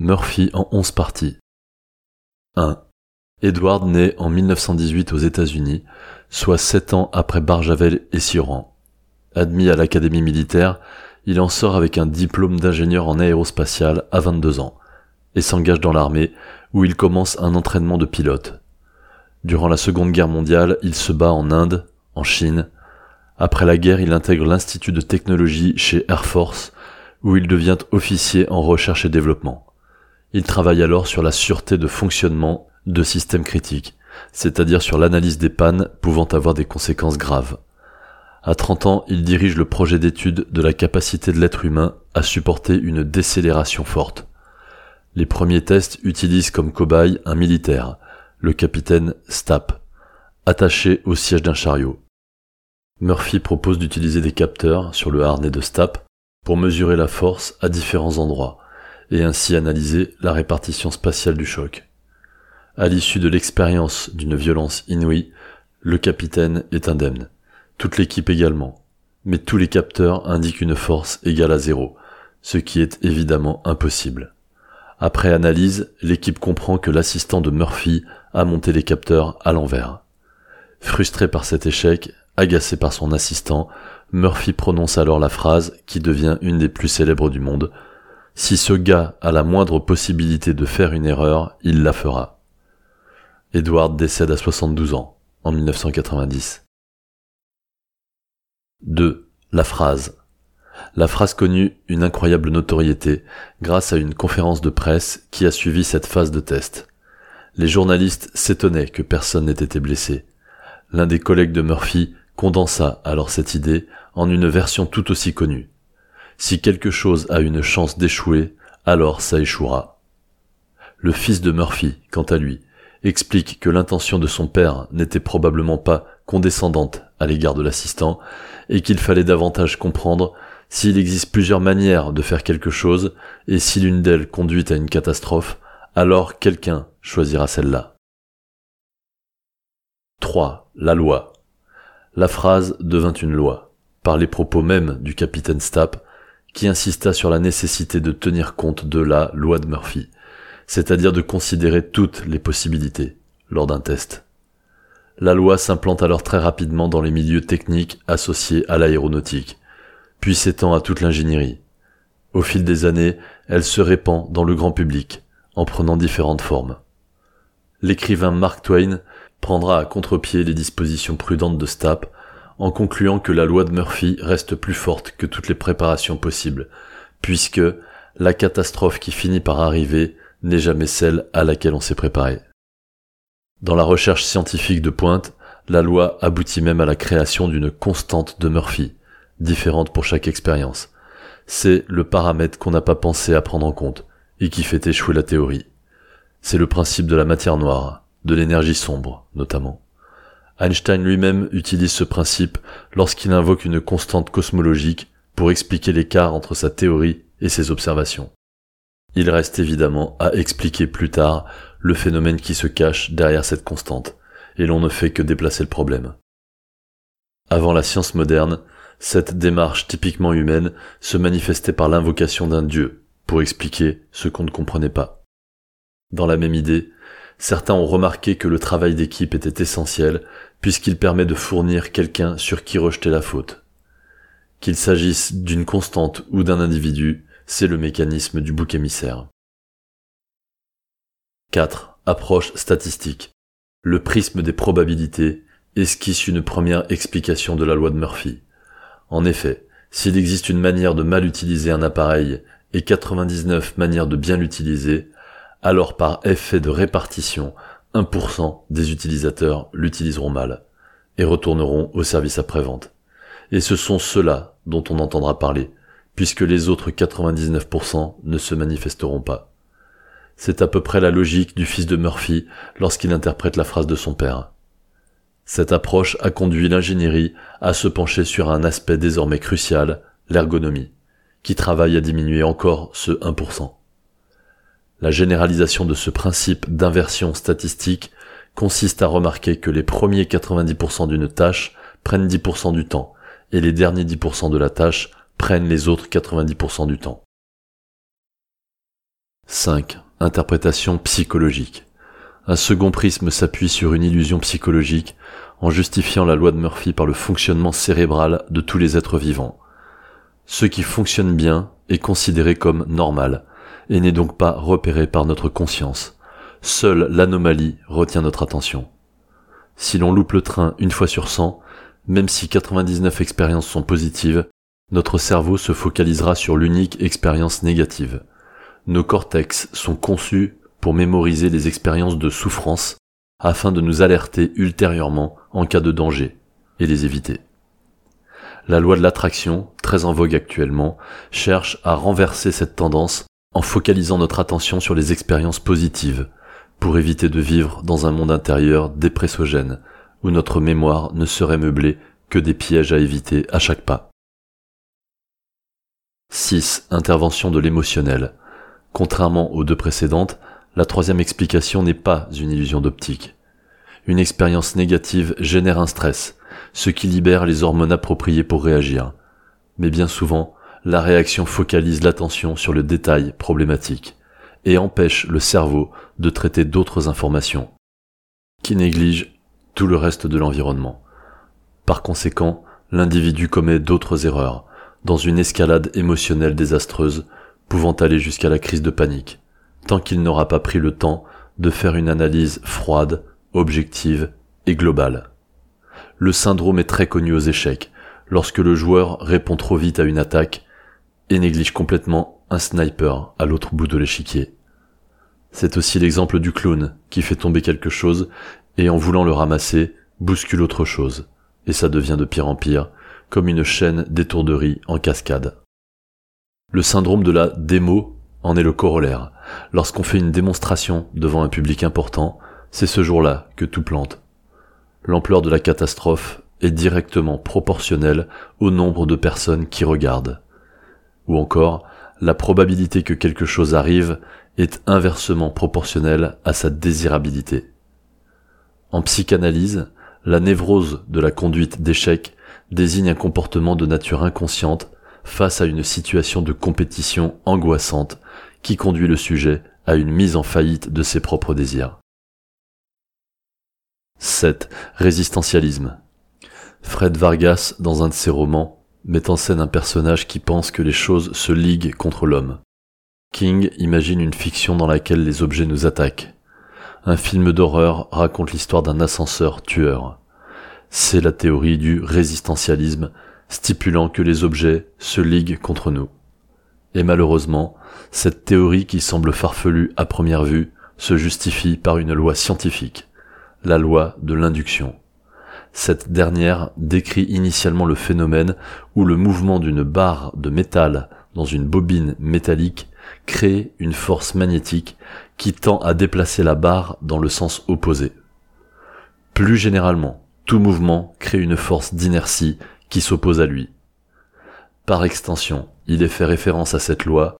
Murphy en 11 parties. 1. Edward naît en 1918 aux États-Unis, soit 7 ans après Barjavel et Sioran. Admis à l'académie militaire, il en sort avec un diplôme d'ingénieur en aérospatial à 22 ans et s'engage dans l'armée où il commence un entraînement de pilote. Durant la Seconde Guerre mondiale, il se bat en Inde, en Chine. Après la guerre, il intègre l'Institut de technologie chez Air Force où il devient officier en recherche et développement. Il travaille alors sur la sûreté de fonctionnement de systèmes critiques, c'est-à-dire sur l'analyse des pannes pouvant avoir des conséquences graves. À 30 ans, il dirige le projet d'étude de la capacité de l'être humain à supporter une décélération forte. Les premiers tests utilisent comme cobaye un militaire, le capitaine Stapp, attaché au siège d'un chariot. Murphy propose d'utiliser des capteurs sur le harnais de Stapp pour mesurer la force à différents endroits et ainsi analyser la répartition spatiale du choc. À l'issue de l'expérience d'une violence inouïe, le capitaine est indemne, toute l'équipe également, mais tous les capteurs indiquent une force égale à zéro, ce qui est évidemment impossible. Après analyse, l'équipe comprend que l'assistant de Murphy a monté les capteurs à l'envers. Frustré par cet échec, agacé par son assistant, Murphy prononce alors la phrase qui devient une des plus célèbres du monde. Si ce gars a la moindre possibilité de faire une erreur, il la fera. Edward décède à 72 ans, en 1990. 2. La phrase. La phrase connut une incroyable notoriété grâce à une conférence de presse qui a suivi cette phase de test. Les journalistes s'étonnaient que personne n'ait été blessé. L'un des collègues de Murphy condensa alors cette idée en une version tout aussi connue. Si quelque chose a une chance d'échouer, alors ça échouera. Le fils de Murphy, quant à lui, explique que l'intention de son père n'était probablement pas condescendante à l'égard de l'assistant et qu'il fallait davantage comprendre s'il existe plusieurs manières de faire quelque chose, et si l'une d'elles conduit à une catastrophe, alors quelqu'un choisira celle-là. 3. La loi. La phrase devint une loi, par les propos même du capitaine Stapp, qui insista sur la nécessité de tenir compte de la loi de Murphy, c'est-à-dire de considérer toutes les possibilités lors d'un test. La loi s'implante alors très rapidement dans les milieux techniques associés à l'aéronautique, puis s'étend à toute l'ingénierie. Au fil des années, elle se répand dans le grand public, en prenant différentes formes. L'écrivain Mark Twain prendra à contre-pied les dispositions prudentes de Stapp, en concluant que la loi de Murphy reste plus forte que toutes les préparations possibles, puisque la catastrophe qui finit par arriver n'est jamais celle à laquelle on s'est préparé. Dans la recherche scientifique de pointe, la loi aboutit même à la création d'une constante de Murphy, différente pour chaque expérience. C'est le paramètre qu'on n'a pas pensé à prendre en compte et qui fait échouer la théorie. C'est le principe de la matière noire, de l'énergie sombre notamment. Einstein lui-même utilise ce principe lorsqu'il invoque une constante cosmologique pour expliquer l'écart entre sa théorie et ses observations. Il reste évidemment à expliquer plus tard le phénomène qui se cache derrière cette constante, et l'on ne fait que déplacer le problème. Avant la science moderne, cette démarche typiquement humaine se manifestait par l'invocation d'un dieu pour expliquer ce qu'on ne comprenait pas. Dans la même idée, certains ont remarqué que le travail d'équipe était essentiel puisqu'il permet de fournir quelqu'un sur qui rejeter la faute. Qu'il s'agisse d'une constante ou d'un individu, c'est le mécanisme du bouc émissaire. 4. Approche statistique. Le prisme des probabilités esquisse une première explication de la loi de Murphy. En effet, s'il existe une manière de mal utiliser un appareil et 99 manières de bien l'utiliser, alors par effet de répartition, 1% des utilisateurs l'utiliseront mal et retourneront au service après-vente. Et ce sont ceux-là dont on entendra parler, puisque les autres 99% ne se manifesteront pas. C'est à peu près la logique du fils de Murphy lorsqu'il interprète la phrase de son père. Cette approche a conduit l'ingénierie à se pencher sur un aspect désormais crucial, l'ergonomie, qui travaille à diminuer encore ce 1%. La généralisation de ce principe d'inversion statistique consiste à remarquer que les premiers 90% d'une tâche prennent 10% du temps et les derniers 10% de la tâche prennent les autres 90% du temps. 5. Interprétation psychologique. Un second prisme s'appuie sur une illusion psychologique en justifiant la loi de Murphy par le fonctionnement cérébral de tous les êtres vivants. Ce qui fonctionne bien est considéré comme normal et n'est donc pas repéré par notre conscience. Seule l'anomalie retient notre attention. Si l'on loupe le train une fois sur 100, même si 99 expériences sont positives, notre cerveau se focalisera sur l'unique expérience négative. Nos cortex sont conçus pour mémoriser les expériences de souffrance afin de nous alerter ultérieurement en cas de danger et les éviter. La loi de l'attraction, très en vogue actuellement, cherche à renverser cette tendance en focalisant notre attention sur les expériences positives pour éviter de vivre dans un monde intérieur dépressogène où notre mémoire ne serait meublée que des pièges à éviter à chaque pas. 6. Intervention de l'émotionnel. Contrairement aux deux précédentes, la troisième explication n'est pas une illusion d'optique. Une expérience négative génère un stress, ce qui libère les hormones appropriées pour réagir. Mais bien souvent, la réaction focalise l'attention sur le détail problématique et empêche le cerveau de traiter d'autres informations, qui négligent tout le reste de l'environnement. Par conséquent, l'individu commet d'autres erreurs, dans une escalade émotionnelle désastreuse, pouvant aller jusqu'à la crise de panique, tant qu'il n'aura pas pris le temps de faire une analyse froide, objective et globale. Le syndrome est très connu aux échecs, lorsque le joueur répond trop vite à une attaque et néglige complètement un sniper à l'autre bout de l'échiquier. C'est aussi l'exemple du clown qui fait tomber quelque chose et en voulant le ramasser, bouscule autre chose, et ça devient de pire en pire, comme une chaîne d'étourderie en cascade. Le syndrome de la démo en est le corollaire. Lorsqu'on fait une démonstration devant un public important, c'est ce jour-là que tout plante. L'ampleur de la catastrophe est directement proportionnelle au nombre de personnes qui regardent. Ou encore, la probabilité que quelque chose arrive est inversement proportionnelle à sa désirabilité. En psychanalyse, la névrose de la conduite d'échec désigne un comportement de nature inconsciente face à une situation de compétition angoissante qui conduit le sujet à une mise en faillite de ses propres désirs. 7. Résistentialisme. Fred Vargas, dans un de ses romans, met en scène un personnage qui pense que les choses se liguent contre l'homme. King imagine une fiction dans laquelle les objets nous attaquent. Un film d'horreur raconte l'histoire d'un ascenseur tueur. C'est la théorie du résistentialisme, stipulant que les objets se liguent contre nous. Et malheureusement, cette théorie qui semble farfelue à première vue se justifie par une loi scientifique, la loi de l'induction. Cette dernière décrit initialement le phénomène où le mouvement d'une barre de métal dans une bobine métallique crée une force magnétique qui tend à déplacer la barre dans le sens opposé. Plus généralement, tout mouvement crée une force d'inertie qui s'oppose à lui. Par extension, il est fait référence à cette loi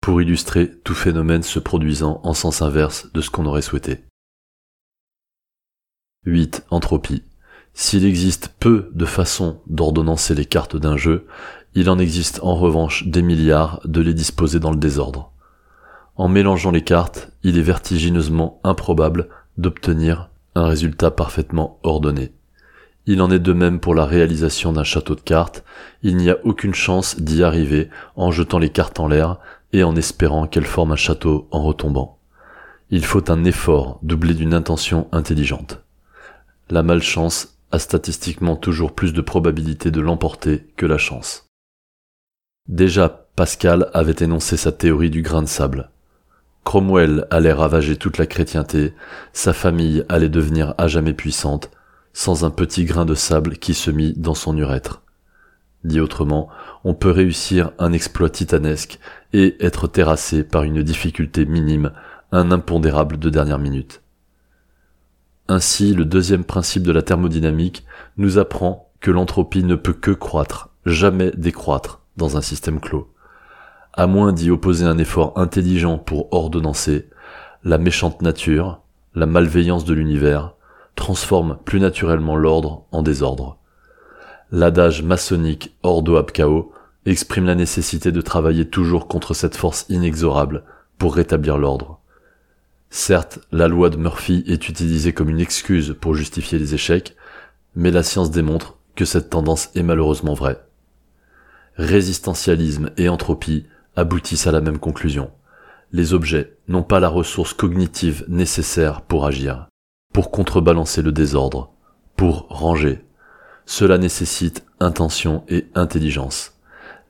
pour illustrer tout phénomène se produisant en sens inverse de ce qu'on aurait souhaité. 8. Entropie. S'il existe peu de façons d'ordonnancer les cartes d'un jeu, il en existe en revanche des milliards de les disposer dans le désordre. En mélangeant les cartes, il est vertigineusement improbable d'obtenir un résultat parfaitement ordonné. Il en est de même pour la réalisation d'un château de cartes, il n'y a aucune chance d'y arriver en jetant les cartes en l'air et en espérant qu'elles forment un château en retombant. Il faut un effort doublé d'une intention intelligente. La malchance a statistiquement toujours plus de probabilité de l'emporter que la chance. Déjà, Pascal avait énoncé sa théorie du grain de sable. Cromwell allait ravager toute la chrétienté, sa famille allait devenir à jamais puissante, sans un petit grain de sable qui se mit dans son urètre. Dit autrement, on peut réussir un exploit titanesque et être terrassé par une difficulté minime, un impondérable de dernière minute. Ainsi, le deuxième principe de la thermodynamique nous apprend que l'entropie ne peut que croître, jamais décroître, dans un système clos. À moins d'y opposer un effort intelligent pour ordonnancer, la méchante nature, la malveillance de l'univers, transforme plus naturellement l'ordre en désordre. L'adage maçonnique Ordo ab chaos exprime la nécessité de travailler toujours contre cette force inexorable pour rétablir l'ordre. Certes, la loi de Murphy est utilisée comme une excuse pour justifier les échecs, mais la science démontre que cette tendance est malheureusement vraie. Résistentialisme et entropie aboutissent à la même conclusion. Les objets n'ont pas la ressource cognitive nécessaire pour agir, pour contrebalancer le désordre, pour ranger. Cela nécessite intention et intelligence.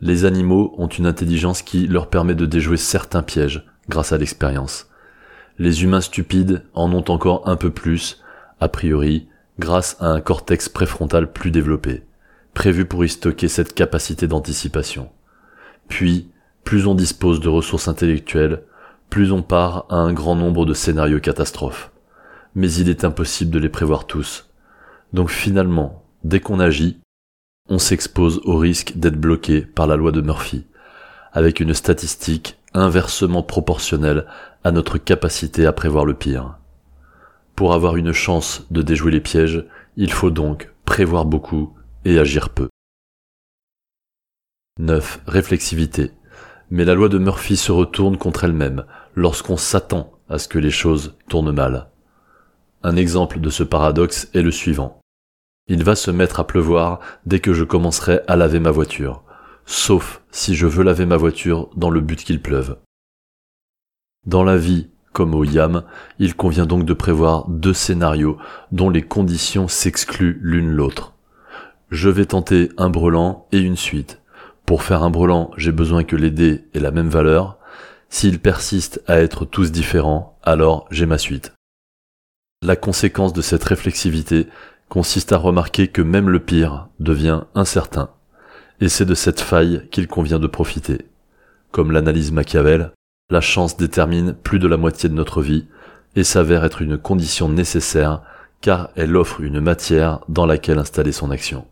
Les animaux ont une intelligence qui leur permet de déjouer certains pièges grâce à l'expérience. Les humains stupides en ont encore un peu plus, a priori, grâce à un cortex préfrontal plus développé, prévu pour y stocker cette capacité d'anticipation. Puis, plus on dispose de ressources intellectuelles, plus on part à un grand nombre de scénarios catastrophes. Mais il est impossible de les prévoir tous. Donc finalement, dès qu'on agit, on s'expose au risque d'être bloqué par la loi de Murphy, avec une statistique inversement proportionnelle à notre capacité à prévoir le pire. Pour avoir une chance de déjouer les pièges, il faut donc prévoir beaucoup et agir peu. 9. Réflexivité. Mais la loi de Murphy se retourne contre elle-même lorsqu'on s'attend à ce que les choses tournent mal. Un exemple de ce paradoxe est le suivant. Il va se mettre à pleuvoir dès que je commencerai à laver ma voiture, sauf si je veux laver ma voiture dans le but qu'il pleuve. Dans la vie, comme au YAM, il convient donc de prévoir deux scénarios dont les conditions s'excluent l'une l'autre. Je vais tenter un brelan et une suite. Pour faire un brelan, j'ai besoin que les dés aient la même valeur. S'ils persistent à être tous différents, alors j'ai ma suite. La conséquence de cette réflexivité consiste à remarquer que même le pire devient incertain, et c'est de cette faille qu'il convient de profiter. Comme l'analyse Machiavel, la chance détermine plus de la moitié de notre vie, et s'avère être une condition nécessaire car elle offre une matière dans laquelle installer son action.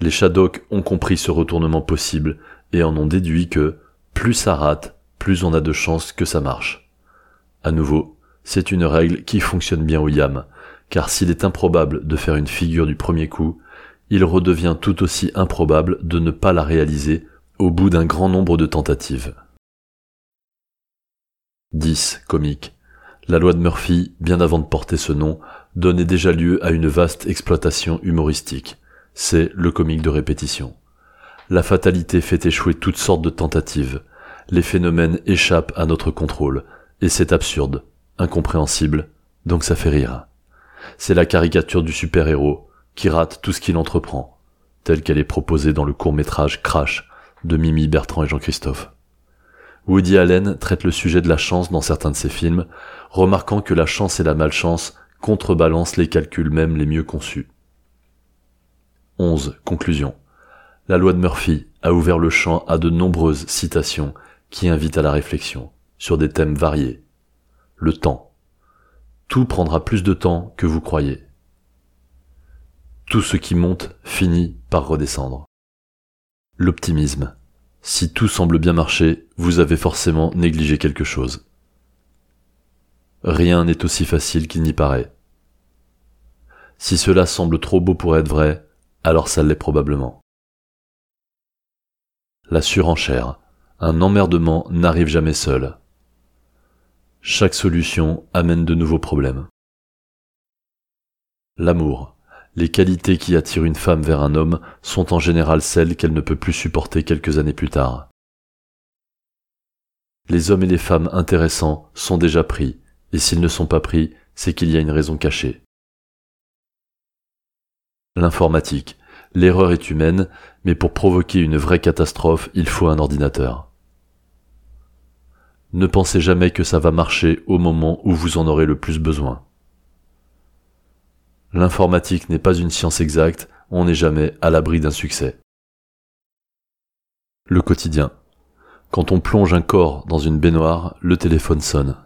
Les Shadok ont compris ce retournement possible et en ont déduit que plus ça rate, plus on a de chances que ça marche. À nouveau, c'est une règle qui fonctionne bien au YAM, car s'il est improbable de faire une figure du premier coup, il redevient tout aussi improbable de ne pas la réaliser au bout d'un grand nombre de tentatives. 10. Comique. La loi de Murphy, bien avant de porter ce nom, donnait déjà lieu à une vaste exploitation humoristique. C'est le comique de répétition. La fatalité fait échouer toutes sortes de tentatives. Les phénomènes échappent à notre contrôle. Et c'est absurde, incompréhensible, donc ça fait rire. C'est la caricature du super-héros qui rate tout ce qu'il entreprend, telle qu'elle est proposée dans le court-métrage Crash de Mimi Bertrand et Jean-Christophe. Woody Allen traite le sujet de la chance dans certains de ses films, remarquant que la chance et la malchance contrebalancent les calculs même les mieux conçus. 11. Conclusion. La loi de Murphy a ouvert le champ à de nombreuses citations qui invitent à la réflexion sur des thèmes variés. Le temps, tout prendra plus de temps que vous croyez. Tout ce qui monte finit par redescendre. L'optimisme. Si tout semble bien marcher, vous avez forcément négligé quelque chose. Rien n'est aussi facile qu'il n'y paraît. Si cela semble trop beau pour être vrai, alors ça l'est probablement. La surenchère. Un emmerdement n'arrive jamais seul. Chaque solution amène de nouveaux problèmes. L'amour. Les qualités qui attirent une femme vers un homme sont en général celles qu'elle ne peut plus supporter quelques années plus tard. Les hommes et les femmes intéressants sont déjà pris, et s'ils ne sont pas pris, c'est qu'il y a une raison cachée. L'informatique. L'erreur est humaine, mais pour provoquer une vraie catastrophe, il faut un ordinateur. Ne pensez jamais que ça va marcher au moment où vous en aurez le plus besoin. L'informatique n'est pas une science exacte, on n'est jamais à l'abri d'un succès. Le quotidien. Quand on plonge un corps dans une baignoire, le téléphone sonne.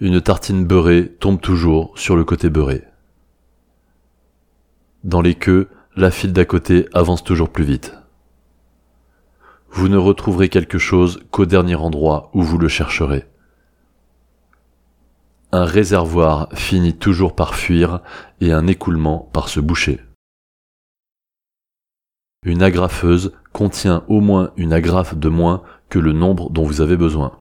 Une tartine beurrée tombe toujours sur le côté beurré. Dans les queues, la file d'à côté avance toujours plus vite vous ne retrouverez quelque chose qu'au dernier endroit où vous le chercherez. Un réservoir finit toujours par fuir et un écoulement par se boucher. Une agrafeuse contient au moins une agrafe de moins que le nombre dont vous avez besoin.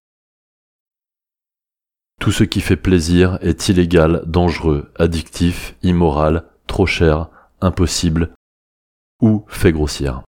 Tout ce qui fait plaisir est illégal, dangereux, addictif, immoral, trop cher, impossible ou fait grossière.